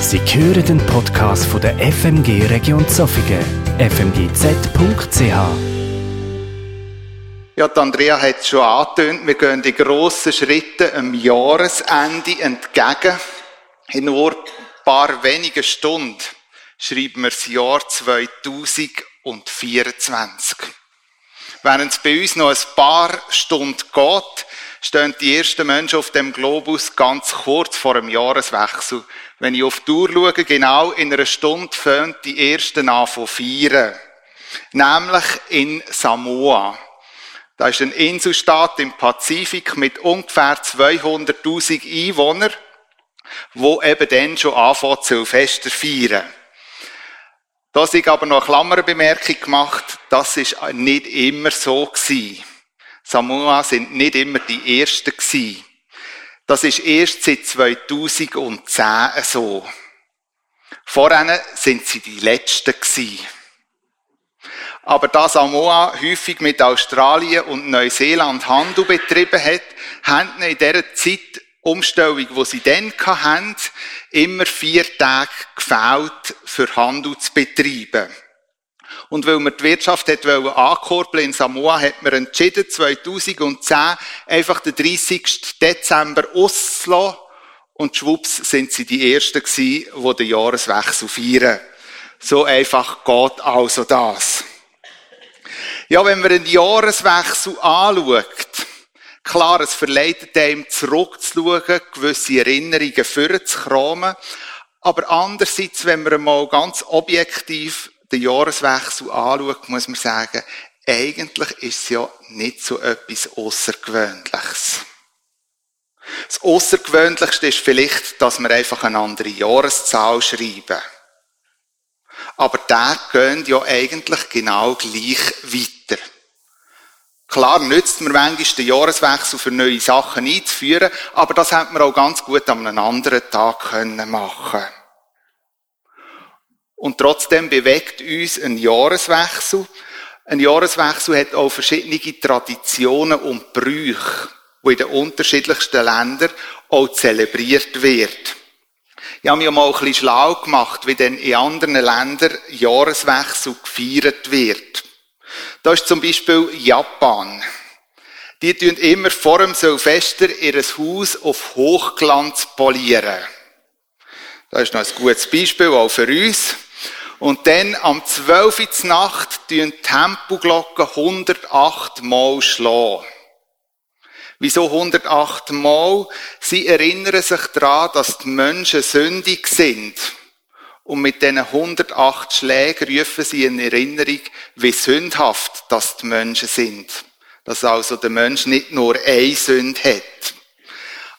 Sie hören den Podcast von der FMG Region Zofingen, fmgz.ch. Ja, die Andrea hat es schon angetönt, wir gehen in grossen Schritten am Jahresende entgegen. In nur ein paar wenigen Stunden schreiben wir das Jahr 2024. Während es bei uns noch ein paar Stunden geht, stehen die ersten Menschen auf dem Globus ganz kurz vor dem Jahreswechsel. Wenn ich auf die Uhr schaue, genau in einer Stunde fängt die ersten an von feiern. Nämlich in Samoa. Da ist ein Inselstaat im Pazifik mit ungefähr 200.000 Einwohnern, wo eben dann schon anfangen, Silvester feiern. Da ich aber noch eine Klammerbemerkung gemacht, das ist nicht immer so gewesen. Samoa sind nicht immer die Ersten gewesen. Das ist erst seit 2010 so. Vorher sind sie die Letzten gewesen. Aber da Samoa häufig mit Australien und Neuseeland Handel betrieben hat, haben in dieser Zeit Umstellung, die sie dann hatten, immer vier Tage gefällt, für Handel zu betreiben. Und weil man die Wirtschaft hat ankurbeln in Samoa, hat man entschieden, 2010 einfach den 30. Dezember auszulassen. Und schwupps sind sie die Ersten gewesen, die den Jahreswechsel feiern. So einfach geht also das. Ja, wenn man einen Jahreswechsel anschaut, klar, es verleitet einem zurückzuschauen, gewisse Erinnerungen vorzukramen. Aber andererseits, wenn man mal ganz objektiv den Jahreswechsel anschaut, muss man sagen, eigentlich ist es ja nicht so etwas Außergewöhnliches. Das Außergewöhnlichste ist vielleicht, dass wir einfach eine andere Jahreszahl schreiben. Aber da gehen ja eigentlich genau gleich weiter. Klar nützt man manchmal den Jahreswechsel für neue Sachen einzuführen, aber das hätte man auch ganz gut an einem anderen Tag können machen und trotzdem bewegt uns ein Jahreswechsel. Ein Jahreswechsel hat auch verschiedene Traditionen und Brüche, die in den unterschiedlichsten Ländern auch zelebriert wird. Ich habe mich mal ein bisschen schlau gemacht, wie denn in anderen Ländern Jahreswechsel gefeiert wird. Da ist zum Beispiel Japan. Die tun immer vor dem Silvester ihr Haus auf Hochglanz polieren. Das ist noch ein gutes Beispiel auch für uns. Und dann am 12. Uhr Nacht tun Tempoglocken 108 Mal schlagen. Wieso 108 Mal? Sie erinnern sich daran, dass die Menschen sündig sind. Und mit diesen 108 Schlägen rufen sie in Erinnerung, wie sündhaft das die Menschen sind. Dass also der Mensch nicht nur eine Sünde hat.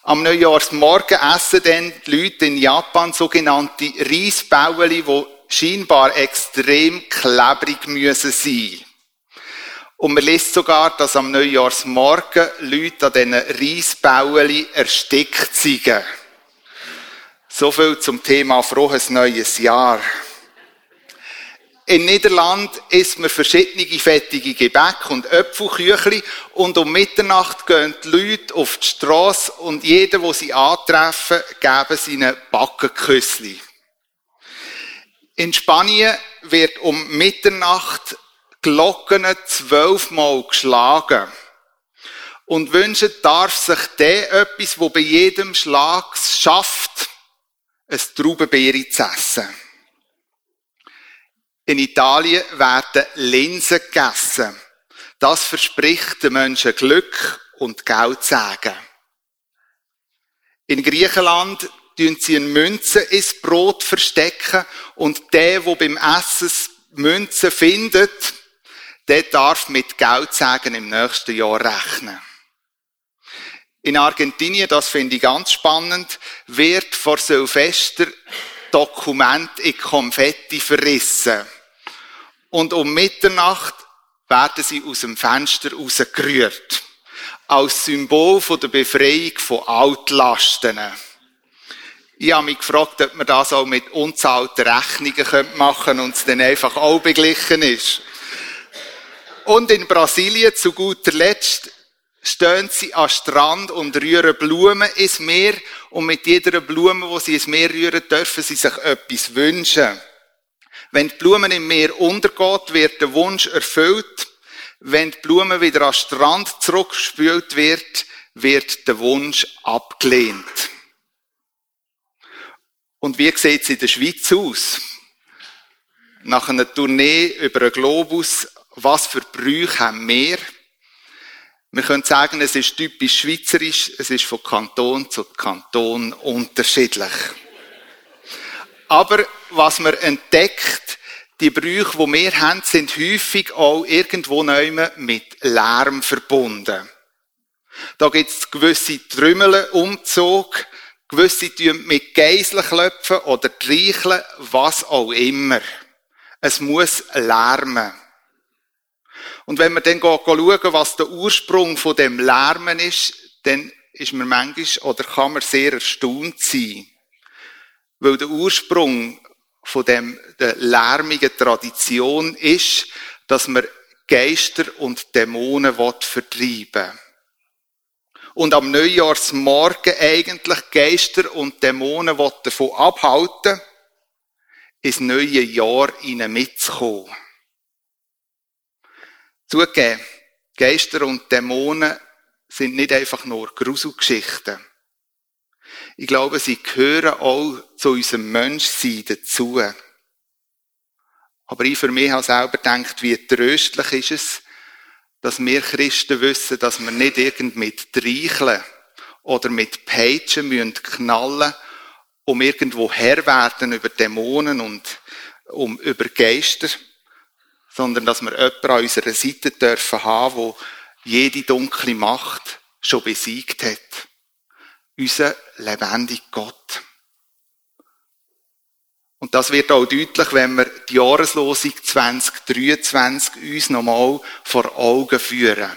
Am Neujahrsmorgen essen dann die Leute in Japan sogenannte Reisbäueli, die scheinbar extrem klebrig müssen sein. Und man liest sogar, dass am Neujahrsmorgen Leute an diesen Reisbäueli erstickt sind. So viel zum Thema frohes neues Jahr. In Niederland isst man verschiedene fettige Gebäck und Äpfelküchli und um Mitternacht gehen die Leute auf die Strasse und jeder, wo sie antreffen, geben sie ihnen Backenküssli. In Spanien wird um Mitternacht Glocken zwölfmal geschlagen. Und wünschen darf sich der etwas, wo bei jedem Schlag schafft, ein Traubenbeere zu essen. In Italien werden Linsen gegessen. Das verspricht den Menschen Glück und Geld sagen. In Griechenland tun sie eine Münze ins Brot verstecken und der, der beim Essen Münze findet, der darf mit Geld sagen im nächsten Jahr rechnen. In Argentinien, das finde ich ganz spannend, wird vor Silvester Dokument in Konfetti verrissen. Und um Mitternacht werden sie aus dem Fenster rausgerührt. Als Symbol der Befreiung von Altlasten. Ich habe mich gefragt, ob man das auch mit unzahlten Rechnungen machen könnte und es dann einfach auch beglichen ist. Und in Brasilien, zu guter Letzt, stehen sie am Strand und rühren Blumen ins Meer und mit jeder Blume, wo sie ins Meer rühren, dürfen sie sich etwas wünschen. Wenn die Blumen im Meer untergeht, wird der Wunsch erfüllt. Wenn die Blume wieder am Strand zurückgespült wird, wird der Wunsch abgelehnt. Und wie sieht es in der Schweiz aus? Nach einer Tournee über den Globus, was für Brüche haben wir? Wir können sagen, es ist typisch schweizerisch, es ist von Kanton zu Kanton unterschiedlich. Aber was man entdeckt, die Brüche, die wir haben, sind häufig auch irgendwo mit Lärm verbunden. Da gibt es gewisse Trümmeln, Umzug, gewisse tun mit Geiseln klopfen oder treicheln, was auch immer. Es muss lärmen. Und wenn wir dann schauen, was der Ursprung von dem Lärmen ist, dann ist man manchmal oder kann man sehr erstaunt sein. Weil der Ursprung von dem, der lärmigen Tradition ist, dass man Geister und Dämonen vertreiben will. Und am Neujahrsmorgen eigentlich Geister und Dämonen davon abhalten, ins neue Jahr ihnen mitzukommen. Zugegeben, Geister und Dämonen sind nicht einfach nur Gruselgeschichten. Ich glaube, sie gehören auch zu unserem Menschsein dazu. Aber ich für mich habe selber gedacht, wie tröstlich ist es, dass wir Christen wissen, dass wir nicht irgend mit Dreicheln oder mit Peitschen müssen knallen, um irgendwo Herr werden über Dämonen und um, über Geister, sondern dass wir jemanden an unserer Seite dürfen haben, wo jede dunkle Macht schon besiegt hat. Unser lebendiger Gott. Und das wird auch deutlich, wenn wir die Jahreslosung 2023 uns nochmal vor Augen führen.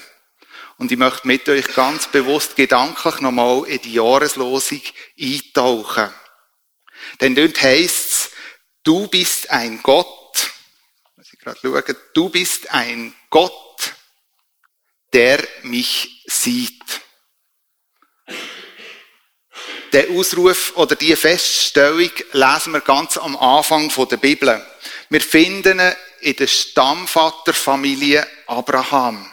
Und ich möchte mit euch ganz bewusst gedanklich nochmal in die Jahreslosung eintauchen. Denn dort heisst du bist ein Gott, gerade schauen, du bist ein Gott, der mich sieht. Der Ausruf oder die Feststellung lesen wir ganz am Anfang der Bibel. Wir finden ihn in der Stammvaterfamilie Abraham.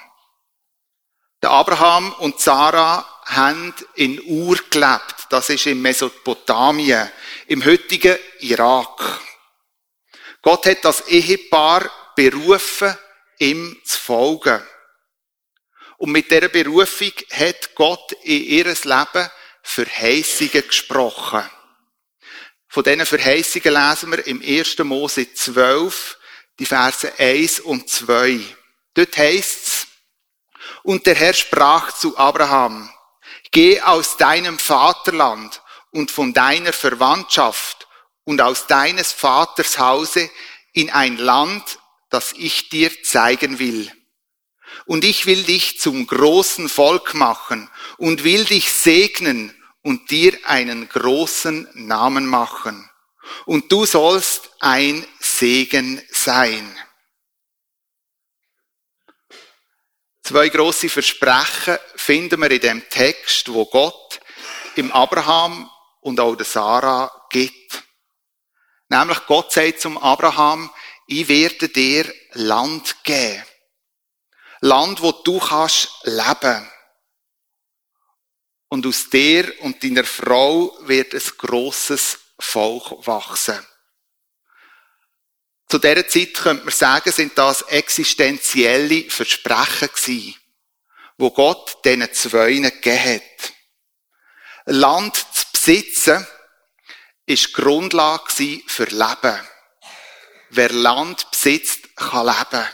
Der Abraham und Sarah haben in Ur gelebt. Das ist in Mesopotamien, im heutigen Irak. Gott hat das Ehepaar berufen, ihm zu folgen. Und mit dieser Berufung hat Gott in ihr Leben Verheißungen gesprochen. Von diesen Verheißungen lesen wir im 1. Mose 12, die Verse 1 und 2. Dort heißt's, und der Herr sprach zu Abraham, geh aus deinem Vaterland und von deiner Verwandtschaft und aus deines Vaters Hause in ein Land, das ich dir zeigen will. Und ich will dich zum großen Volk machen und will dich segnen und dir einen großen Namen machen. Und du sollst ein Segen sein. Zwei große Versprechen finden wir in dem Text, wo Gott im Abraham und auch der Sarah gibt. Nämlich Gott sagt zum Abraham, ich werde dir Land geben. Land, wo du kannst leben. Und aus dir und deiner Frau wird ein grosses Volk wachsen. Zu dieser Zeit könnte man sagen, sind das existenzielle Versprechen gewesen, wo Gott diesen Zweien gegeben hat. Land zu besitzen, ist Grundlage für Leben. Wer Land besitzt, kann leben.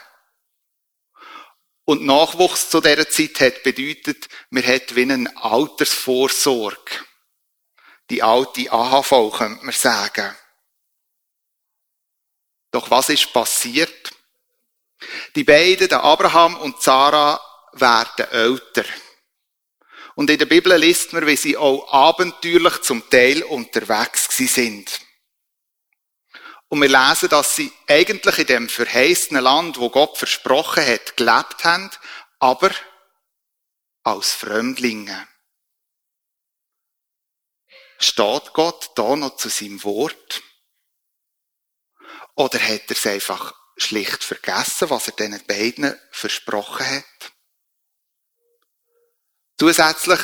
Und Nachwuchs zu dieser Zeit hat bedeutet, wir hat wie eine Altersvorsorge. Die alte AHV, könnte man sagen. Doch was ist passiert? Die beiden, der Abraham und Sarah, werden älter. Und in der Bibel liest man, wie sie auch abenteuerlich zum Teil unterwegs sind. Und wir lesen, dass sie eigentlich in dem verheißenen Land, wo Gott versprochen hat, gelebt haben, aber als Fremdlinge. Steht Gott da noch zu seinem Wort? Oder hat er es einfach schlicht vergessen, was er den beiden versprochen hat? Zusätzlich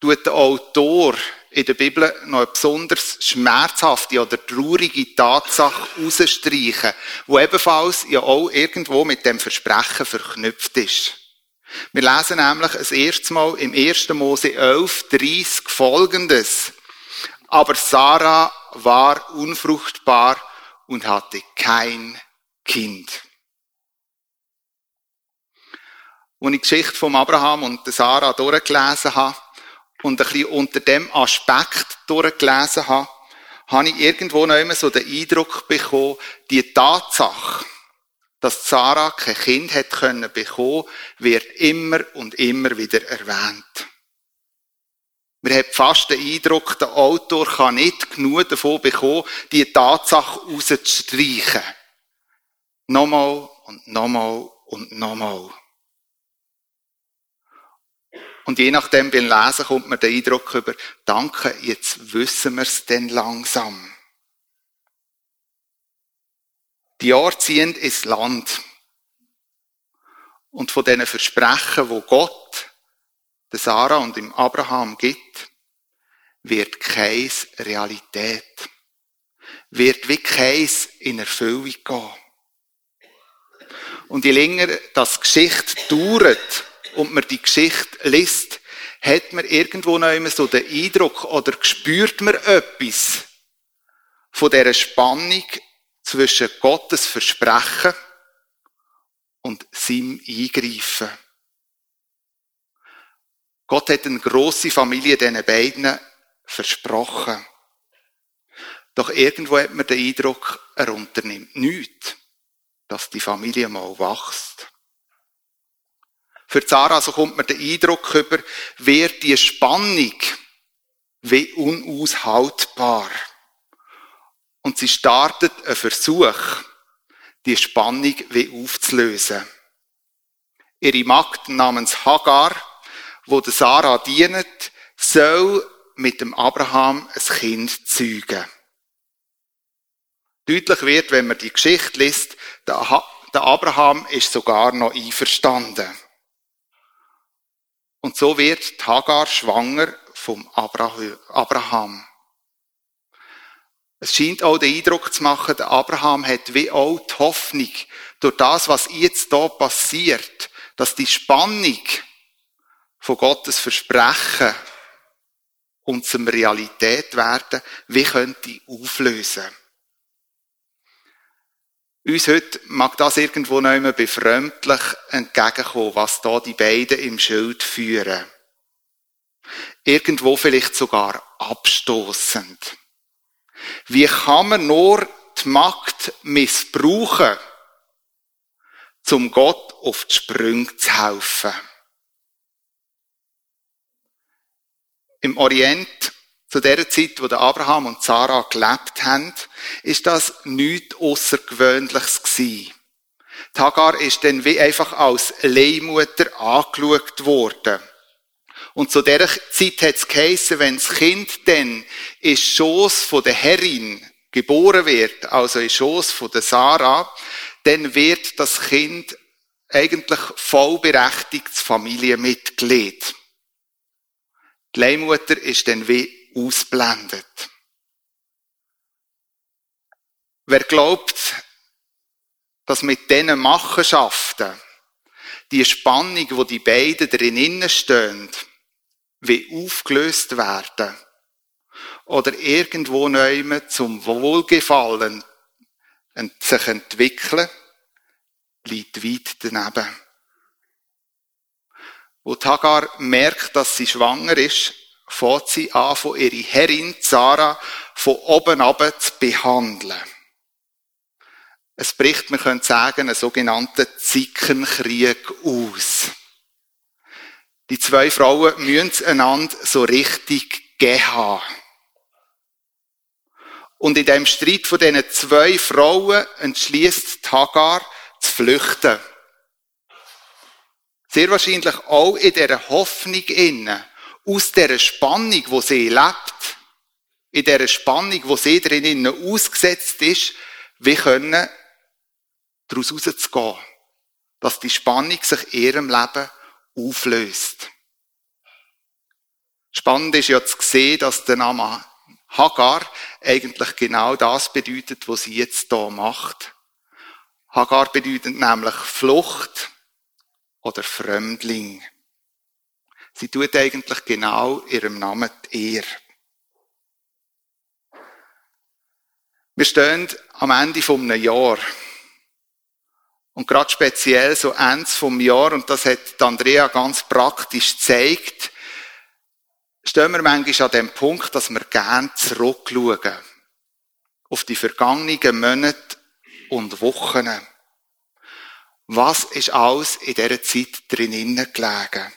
tut der Autor in der Bibel noch eine besonders schmerzhafte oder traurige Tatsache herausstreichen, wo ebenfalls ja auch irgendwo mit dem Versprechen verknüpft ist. Wir lesen nämlich das erste Mal im 1. Mose 11, 30 folgendes. Aber Sarah war unfruchtbar und hatte kein Kind. Als ich die Geschichte von Abraham und Sarah durchgelesen habe und ein bisschen unter dem Aspekt durchgelesen habe, habe ich irgendwo noch immer so den Eindruck bekommen, die Tatsache, dass Sarah kein Kind hat können bekommen, wird immer und immer wieder erwähnt. Wir haben fast den Eindruck, der Autor kann nicht genug davon bekommen, die Tatsache rauszustreichen. Nochmal und nochmal und nochmal. Und je nachdem beim Lesen kommt man der Eindruck über, danke, jetzt wissen wir es denn langsam. Die Jahre ziehen ins Land. Und von diesen Versprechen, wo Gott der Sarah und dem Abraham gibt, wird keins Realität. Wird wie keins in Erfüllung gehen. Und je länger das Geschichte dauert und man die Geschichte liest, hat man irgendwo noch immer so den Eindruck oder spürt man etwas von dieser Spannung zwischen Gottes Versprechen und seinem Eingreifen. Gott hat eine grosse Familie diesen beiden versprochen. Doch irgendwo hat man den Eindruck, er unternimmt nichts, dass die Familie mal wächst. Für Zara so kommt man den Eindruck über, wird die Spannung wie unaushaltbar. Und sie startet einen Versuch, die Spannung wie aufzulösen. Ihre Magd namens Hagar wo der Sarah dient, soll mit dem Abraham ein Kind zeugen. Deutlich wird, wenn man die Geschichte liest, der Abraham ist sogar noch einverstanden. Und so wird Hagar schwanger vom Abraham. Es scheint auch den Eindruck zu machen, der Abraham hat wie auch die Hoffnung, durch das, was jetzt da passiert, dass die Spannung von Gottes Versprechen und zum Realität werden, wie könnte auflösen? Uns heute mag das irgendwo noch immer befremdlich entgegenkommen, was da die beiden im Schild führen. Irgendwo vielleicht sogar abstoßend. Wie kann man nur die Macht missbrauchen, zum Gott auf die Sprünge zu helfen? Im Orient, zu der Zeit, wo der Abraham und Sarah gelebt haben, ist das nichts Außergewöhnliches gewesen. Die Hagar ist dann wie einfach als Leihmutter angeschaut worden. Und zu der Zeit hat es geheissen, wenn das Kind dann in Schoß von der Herrin geboren wird, also in Schoß von der Sarah, dann wird das Kind eigentlich vollberechtigtes Familienmitglied. Die Leihmutter ist dann wie ausblendet. Wer glaubt, dass mit diesen Machenschaften die Spannung, wo die beiden drinnen stehen, wie aufgelöst werden oder irgendwo neu zum Wohlgefallen sich entwickeln, liegt weit daneben. Wo Tagar merkt, dass sie schwanger ist, fängt sie an, von ihrer Herrin Zara von oben ab zu behandeln. Es bricht, man könnte sagen, einen sogenannten Zickenkrieg aus. Die zwei Frauen müssen einander so richtig gehen Und in dem Streit von diesen zwei Frauen entschließt Hagar zu flüchten. Sehr wahrscheinlich auch in dieser Hoffnung innen, aus dieser Spannung, wo sie lebt, in dieser Spannung, wo sie drinnen ausgesetzt ist, wie können daraus rauszugehen. Dass die Spannung sich in ihrem Leben auflöst. Spannend ist ja zu sehen, dass der Name Hagar eigentlich genau das bedeutet, was sie jetzt hier macht. Hagar bedeutet nämlich Flucht oder Fremdling. Sie tut eigentlich genau ihrem Namen die Ehre. Wir stehen am Ende vom Jahr. Und gerade speziell so Ende vom Jahr, und das hat Andrea ganz praktisch gezeigt, stehen wir manchmal an dem Punkt, dass wir gern zurückschauen. Auf die vergangenen Monate und Wochen. Was ist alles in dieser Zeit drinnen gelegen?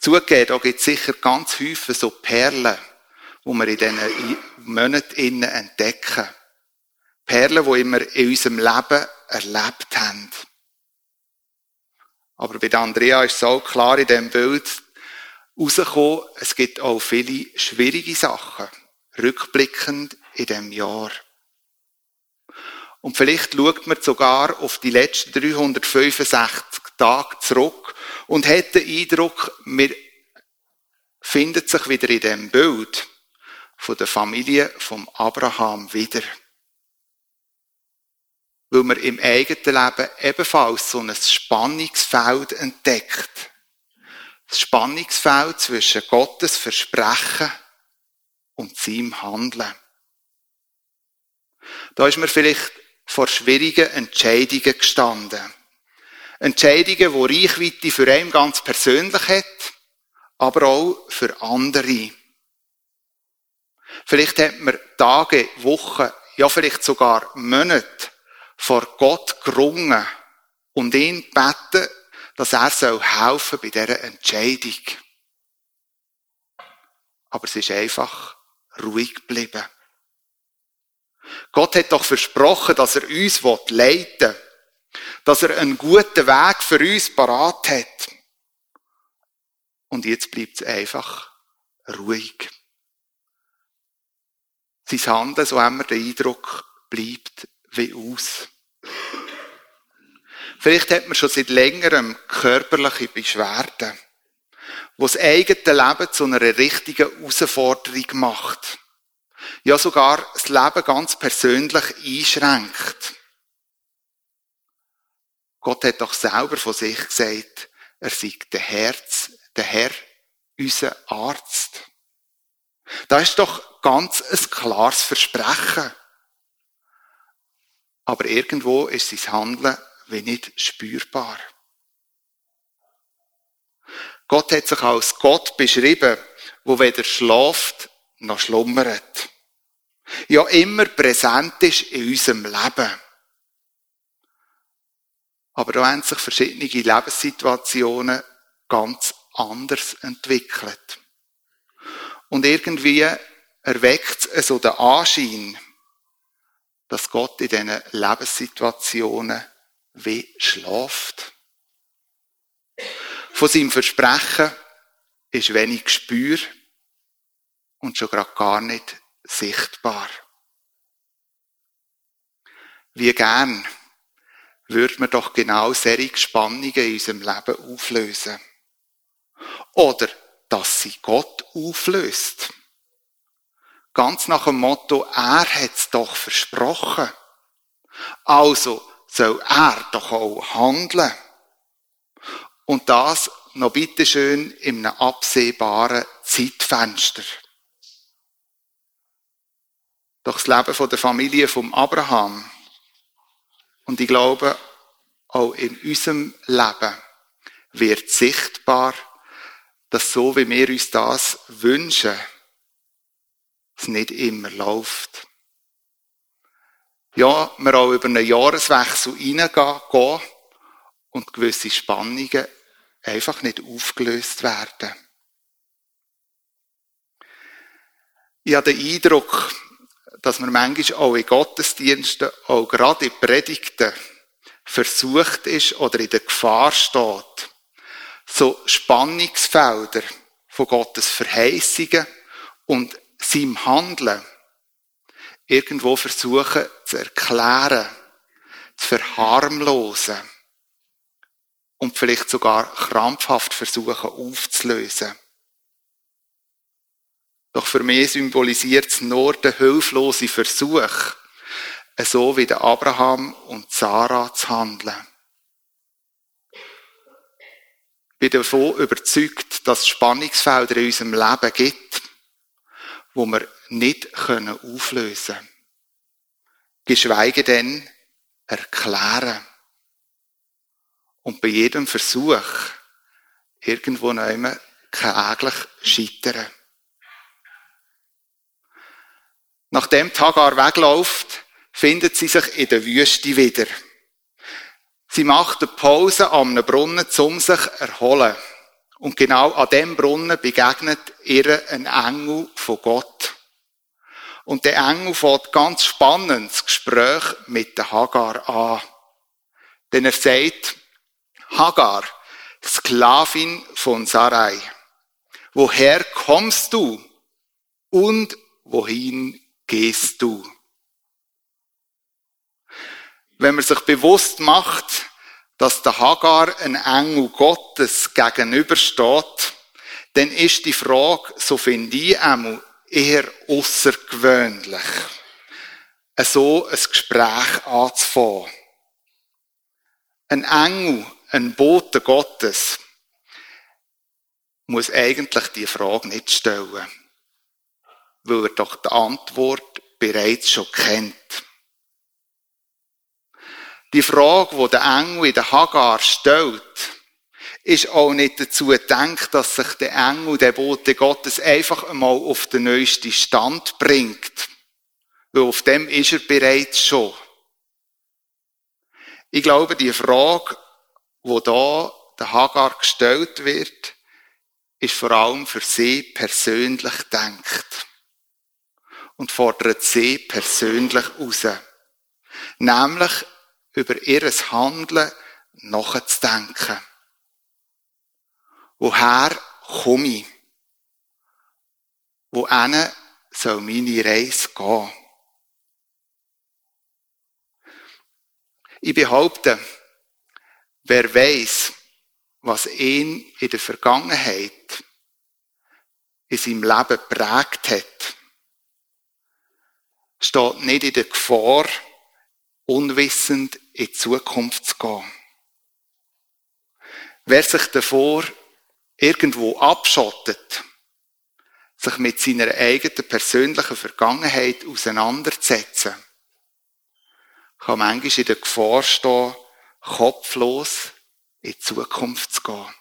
Zugegeben, da gibt es sicher ganz häufig so Perlen, die wir in diesen Monaten entdecken. Perlen, die wir in unserem Leben erlebt haben. Aber bei Andrea ist es auch klar in diesem Bild rausgekommen, es gibt auch viele schwierige Sachen, rückblickend in diesem Jahr. Und vielleicht schaut man sogar auf die letzten 365 Tage zurück und hat den Eindruck, wir findet sich wieder in dem Bild von der Familie vom Abraham wieder. Weil man im eigenen Leben ebenfalls so ein Spannungsfeld entdeckt. Das Spannungsfeld zwischen Gottes Versprechen und seinem Handeln. Da ist man vielleicht vor schwierigen Entscheidungen gestanden. Entscheidungen, die Reichweite für einen ganz persönlich hat, aber auch für andere. Vielleicht hat man Tage, Wochen, ja vielleicht sogar Monate vor Gott gerungen und ihn beten, dass er soll helfen bei dieser Entscheidung. Aber es ist einfach ruhig geblieben. Gott hat doch versprochen, dass er uns leiten will, dass er einen guten Weg für uns parat hat. Und jetzt bleibt es einfach ruhig. Sein Handeln, so wir den Eindruck, bleibt wie aus. Vielleicht hat man schon seit längerem körperliche Beschwerden, wo das eigene Leben zu einer richtigen Herausforderung macht. Ja, sogar das Leben ganz persönlich einschränkt. Gott hat doch selber von sich gesagt, er sei der Herz, der Herr, unser Arzt. Da ist doch ganz ein klares Versprechen. Aber irgendwo ist sein Handeln wie nicht spürbar. Gott hat sich als Gott beschrieben, wo weder schlaft noch schlummert. Ja, immer präsent ist in unserem Leben. Aber da haben sich verschiedene Lebenssituationen ganz anders entwickelt. Und irgendwie erweckt es so den Anschein, dass Gott in diesen Lebenssituationen wie schlaft. Von seinem Versprechen ist wenig Gespür und schon gerade gar nicht sichtbar. Wie gern würde man doch genau solche Spannungen in unserem Leben auflösen. Oder dass sie Gott auflöst. Ganz nach dem Motto, er hat es doch versprochen. Also soll er doch auch handeln. Und das noch bitteschön in einem absehbaren Zeitfenster. Doch das Leben der Familie vom Abraham und ich glaube, auch in unserem Leben wird sichtbar, dass so wie wir uns das wünschen, es nicht immer läuft. Ja, wir auch über einen Jahreswechsel hineingehen und gewisse Spannungen einfach nicht aufgelöst werden. Ich habe den Eindruck, dass wir manchmal auch in Gottesdiensten, auch gerade in Predigten, versucht ist oder in der Gefahr steht, so Spannungsfelder von Gottes Verheißungen und seinem Handeln irgendwo versuchen zu erklären, zu verharmlosen und vielleicht sogar krampfhaft versuchen aufzulösen. Doch für mich symbolisiert es nur den hilflosen Versuch, so wie der Abraham und Sarah zu handeln. Ich bin davon überzeugt, dass es Spannungsfelder in unserem Leben gibt, wo wir nicht auflösen können. Geschweige denn erklären. Und bei jedem Versuch irgendwo noch kläglich scheitern. Nachdem Tagar wegläuft, findet sie sich in der Wüste wieder. Sie macht eine Pause an einem Brunnen, um sich zu erholen. Und genau an dem Brunnen begegnet ihr ein Engel von Gott. Und der Engel fährt ganz spannend das Gespräch mit der Hagar an. Denn er sagt, Hagar, Sklavin von Sarai, woher kommst du und wohin gehst du? Wenn man sich bewusst macht, dass der Hagar ein Engel Gottes gegenübersteht, dann ist die Frage, so finde ich einmal, eher außergewöhnlich, so ein Gespräch anzufangen. Ein Engel, ein Bote Gottes, muss eigentlich die Frage nicht stellen, weil er doch die Antwort bereits schon kennt. Die Frage, die der Engel in der Hagar stellt, ist auch nicht dazu gedacht, dass sich der Engel, der Bote Gottes, einfach einmal auf den neuesten Stand bringt. Weil auf dem ist er bereits schon. Ich glaube, die Frage, wo da der Hagar gestellt wird, ist vor allem für sie persönlich denkt und fordert sie persönlich raus. Nämlich über ihres Handeln nachzudenken. Woher komme ich? Wohin soll meine Reise gehen? Ich behaupte, wer weiß, was ihn in der Vergangenheit in seinem Leben prägt hat, steht nicht in der Gefahr, unwissend in die Zukunft zu gehen. Wer sich davor irgendwo abschottet, sich mit seiner eigenen persönlichen Vergangenheit auseinanderzusetzen, kann manchmal in der Gefahr stehen, kopflos in die Zukunft zu gehen.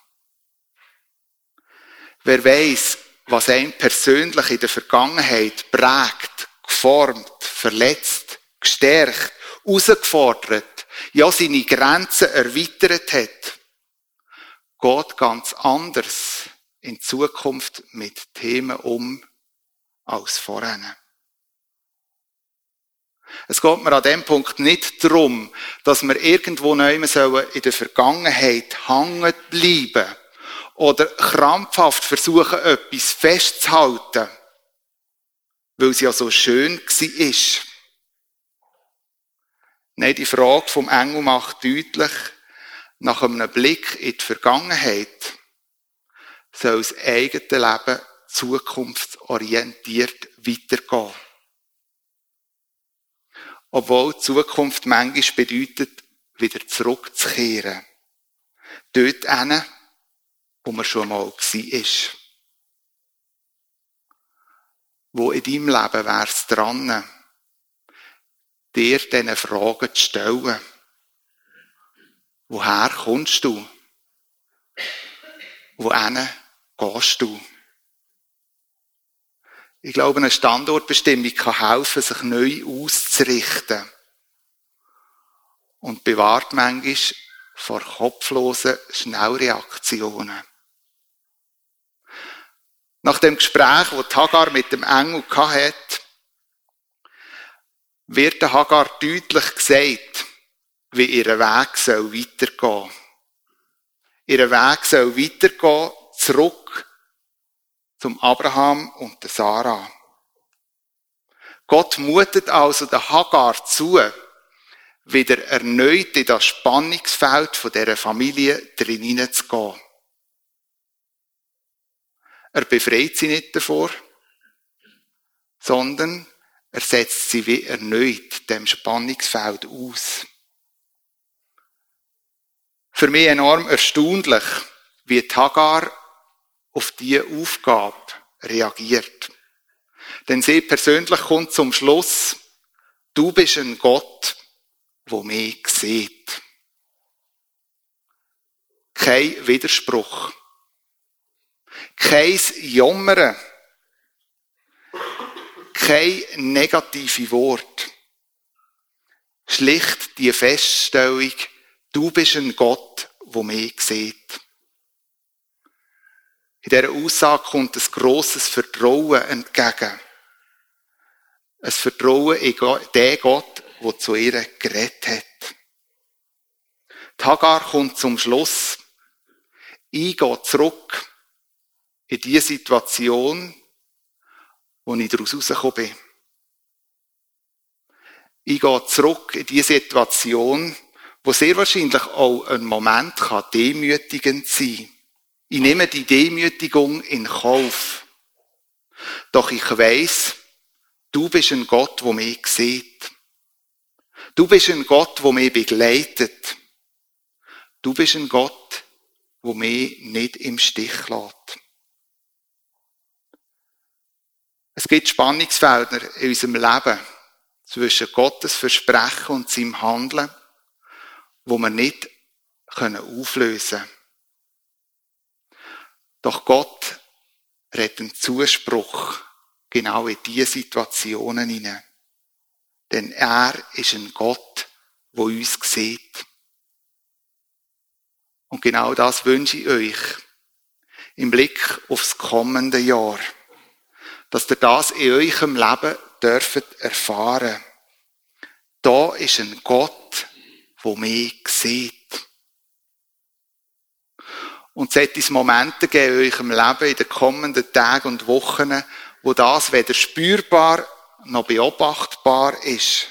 Wer weiß, was einen persönlich in der Vergangenheit prägt, geformt, verletzt, gestärkt, herausgefordert, ja seine Grenzen erweitert hat, geht ganz anders in Zukunft mit Themen um als vorher. Es geht mir an dem Punkt nicht darum, dass wir irgendwo neu in der Vergangenheit hängen bleiben oder krampfhaft versuchen, etwas festzuhalten, weil es ja so schön war. Nein, die Frage vom Engel macht deutlich, nach einem Blick in die Vergangenheit soll das eigene Leben zukunftsorientiert weitergehen. Obwohl Zukunft manchmal bedeutet, wieder zurückzukehren. Dort hin, wo man schon mal war. Wo in deinem Leben wär's dran, dir diese Fragen zu stellen. Woher kommst du? Wohin gehst du? Ich glaube, eine Standortbestimmung kann helfen, sich neu auszurichten. Und bewahrt manchmal vor kopflosen Schnellreaktionen. Nach dem Gespräch, das Hagar mit dem Engel hatte, wird der Hagar deutlich gesagt, wie ihr Weg soll weitergehen. Ihr Weg soll weitergehen, zurück zum Abraham und der Sarah. Gott mutet also der Hagar zu, wieder erneut in das Spannungsfeld von dieser Familie drin zu gehen. Er befreit sie nicht davor, sondern er setzt sie wie erneut dem Spannungsfeld aus. Für mich enorm erstaunlich, wie Hagar auf diese Aufgabe reagiert. Denn sie persönlich kommt zum Schluss, du bist ein Gott, wo mich sieht. Kein Widerspruch. Kein Jammern. Kein negative Wort. Schlicht die Feststellung, du bist ein Gott, wo mich sieht. In dieser Aussage kommt ein grosses Vertrauen entgegen. Ein Vertrauen in den Gott, der zu ihr geredet hat. Die Hagar kommt zum Schluss. Ich gehe zurück in die Situation, wo ich daraus rausgekommen bin. Ich gehe zurück in die Situation, wo sehr wahrscheinlich auch ein Moment kann demütigend sein. Ich nehme die Demütigung in Kauf. Doch ich weiß, du bist ein Gott, wo mich sieht. Du bist ein Gott, wo mich begleitet. Du bist ein Gott, wo mich nicht im Stich lässt. Es gibt Spannungsfelder in unserem Leben zwischen Gottes Versprechen und seinem Handeln, wo wir nicht auflösen können. Doch Gott redet einen Zuspruch genau in diese Situationen hinein. Denn er ist ein Gott, wo uns sieht. Und genau das wünsche ich euch im Blick aufs kommende Jahr dass ihr das in eurem Leben dürft erfahren. Da ist ein Gott, wo mich sieht. Und es sollte Momente geben in eurem Leben, in den kommenden Tagen und Wochen, wo das weder spürbar noch beobachtbar ist.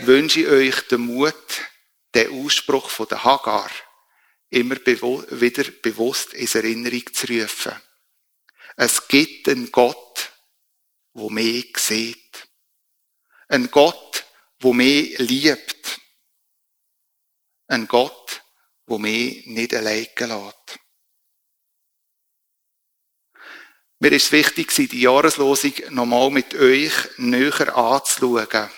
Wünsche ich euch den Mut, den Ausspruch von der Hagar immer wieder bewusst in Erinnerung zu rufen. Es gibt einen Gott, wo mich sieht. Ein Gott, wo mich liebt. Ein Gott, wo mich nicht allein lässt. Mir ist es wichtig, die Jahreslosung nochmal mit euch näher anzuschauen.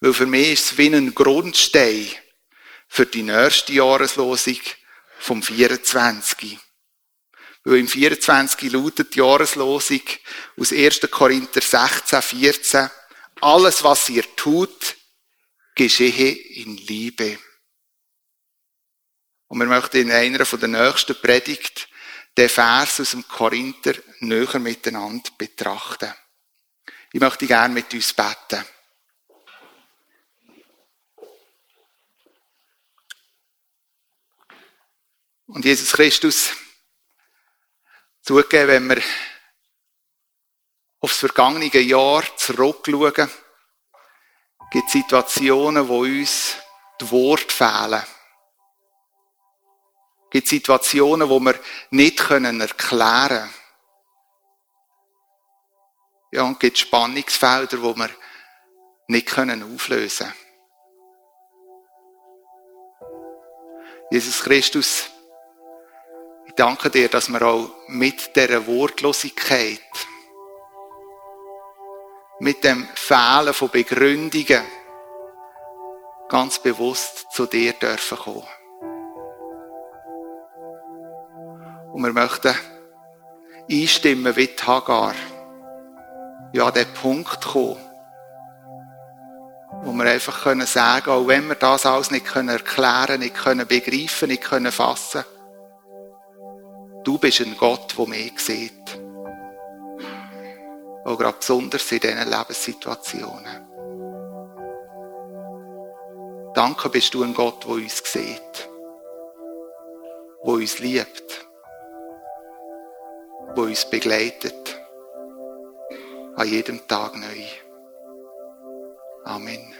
Weil für mich ist es wie ein Grundstein für die nächste Jahreslosung vom 24. Weil im 24 lautet die Jahreslosung aus 1. Korinther 16, 14, alles, was ihr tut, geschehe in Liebe. Und wir möchten in einer von der nächsten Predigt den Vers aus dem Korinther näher miteinander betrachten. Ich möchte gerne mit uns beten. Und Jesus Christus, Zugegeben, wenn wir aufs vergangene Jahr zurückschauen, gibt es Situationen, wo uns die Worte fehlen. Es gibt Situationen, wo wir nicht erklären können. Ja, und es gibt Spannungsfelder, wo wir nicht auflösen können. Jesus Christus, danke dir, dass wir auch mit dieser Wortlosigkeit, mit dem Fehlen von Begründungen ganz bewusst zu dir dürfen kommen. Und wir möchten einstimmen wie Hagar, ja, an den Punkt kommen, wo wir einfach können sagen, auch wenn wir das alles nicht erklären können, nicht begreifen, nicht fassen können, Du bist ein Gott, der mich sieht. Auch gerade besonders in diesen Lebenssituationen. Danke bist du ein Gott, der uns sieht, der uns liebt, der uns begleitet, an jedem Tag neu. Amen.